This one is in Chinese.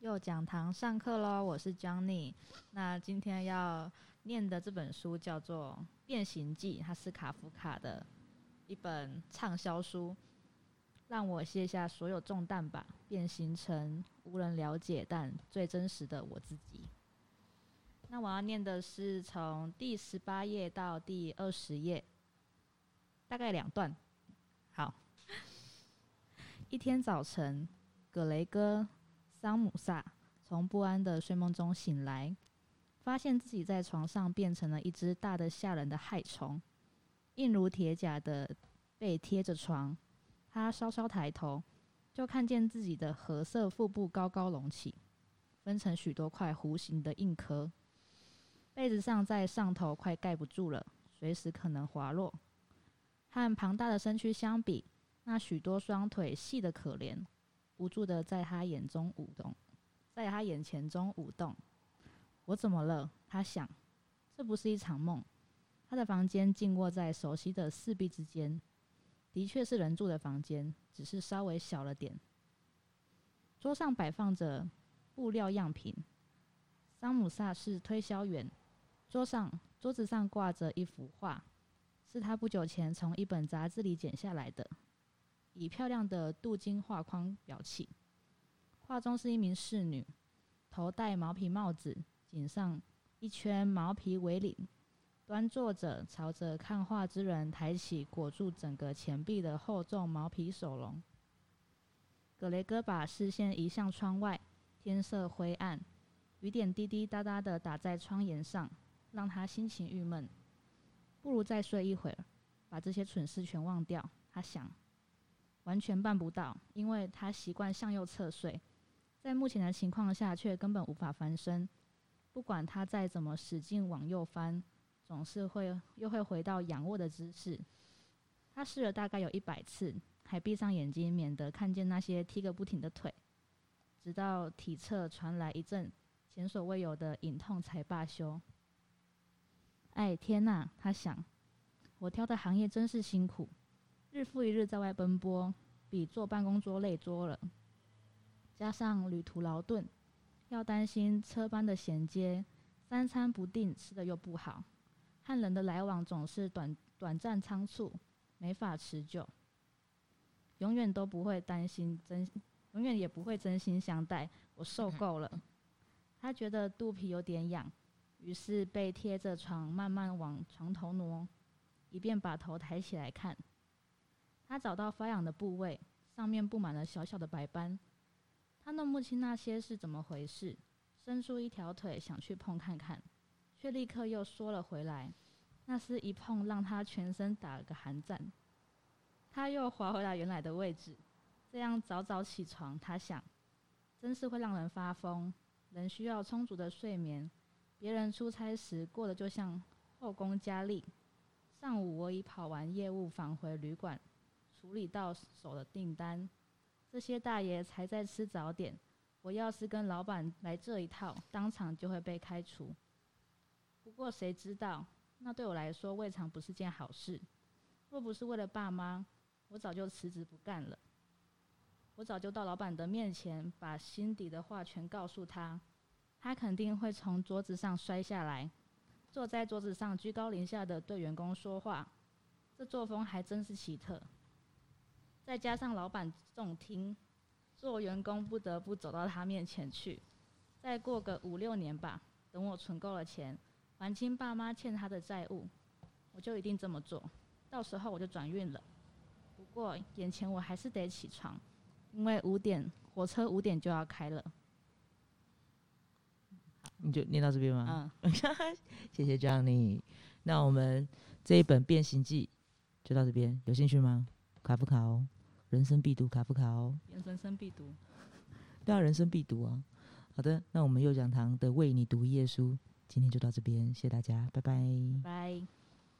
又讲堂上课喽，我是 Johnny。那今天要念的这本书叫做《变形记》，它是卡夫卡的一本畅销书。让我卸下所有重担吧，变形成无人了解但最真实的我自己。那我要念的是从第十八页到第二十页，大概两段。好，一天早晨，葛雷戈。桑姆萨从不安的睡梦中醒来，发现自己在床上变成了一只大的吓人的害虫，硬如铁甲的背贴着床。他稍稍抬头，就看见自己的褐色腹部高高隆起，分成许多块弧形的硬壳。被子上在上头快盖不住了，随时可能滑落。和庞大的身躯相比，那许多双腿细得可怜。无助的在他眼中舞动，在他眼前中舞动。我怎么了？他想，这不是一场梦。他的房间静卧在熟悉的四壁之间，的确是人住的房间，只是稍微小了点。桌上摆放着布料样品。桑姆萨是推销员。桌上桌子上挂着一幅画，是他不久前从一本杂志里剪下来的。以漂亮的镀金画框表起，画中是一名侍女，头戴毛皮帽子，颈上一圈毛皮围领，端坐着，朝着看画之人抬起裹住整个前臂的厚重毛皮手笼。格雷戈把视线移向窗外，天色灰暗，雨点滴滴答答的打在窗沿上，让他心情郁闷。不如再睡一会儿，把这些蠢事全忘掉。他想。完全办不到，因为他习惯向右侧睡，在目前的情况下却根本无法翻身。不管他再怎么使劲往右翻，总是会又会回到仰卧的姿势。他试了大概有一百次，还闭上眼睛，免得看见那些踢个不停的腿，直到体侧传来一阵前所未有的隐痛才罢休。哎，天哪！他想，我挑的行业真是辛苦。日复一日在外奔波，比坐办公桌累多了。加上旅途劳顿，要担心车班的衔接，三餐不定，吃的又不好，和人的来往总是短短暂仓促，没法持久。永远都不会担心真，永远也不会真心相待。我受够了。他觉得肚皮有点痒，于是被贴着床，慢慢往床头挪，以便把头抬起来看。他找到发痒的部位，上面布满了小小的白斑。他弄不清那些是怎么回事，伸出一条腿想去碰看看，却立刻又缩了回来。那是一碰让他全身打了个寒战。他又滑回来原来的位置。这样早早起床，他想，真是会让人发疯。人需要充足的睡眠。别人出差时过得就像后宫佳丽。上午我已跑完业务，返回旅馆。处理到手的订单，这些大爷才在吃早点。我要是跟老板来这一套，当场就会被开除。不过谁知道，那对我来说未尝不是件好事。若不是为了爸妈，我早就辞职不干了。我早就到老板的面前，把心底的话全告诉他，他肯定会从桌子上摔下来，坐在桌子上居高临下的对员工说话。这作风还真是奇特。再加上老板重听，做员工不得不走到他面前去。再过个五六年吧，等我存够了钱，还清爸妈欠他的债务，我就一定这么做。到时候我就转运了。不过眼前我还是得起床，因为五点火车五点就要开了。你就念到这边吗？嗯，谢谢 Johnny。那我们这一本《变形记》就到这边，有兴趣吗？卡不卡哦。人生必读卡夫卡哦，人生必读，对啊，人生必读啊。好的，那我们右讲堂的为你读一页书，今天就到这边，谢谢大家，拜拜，拜。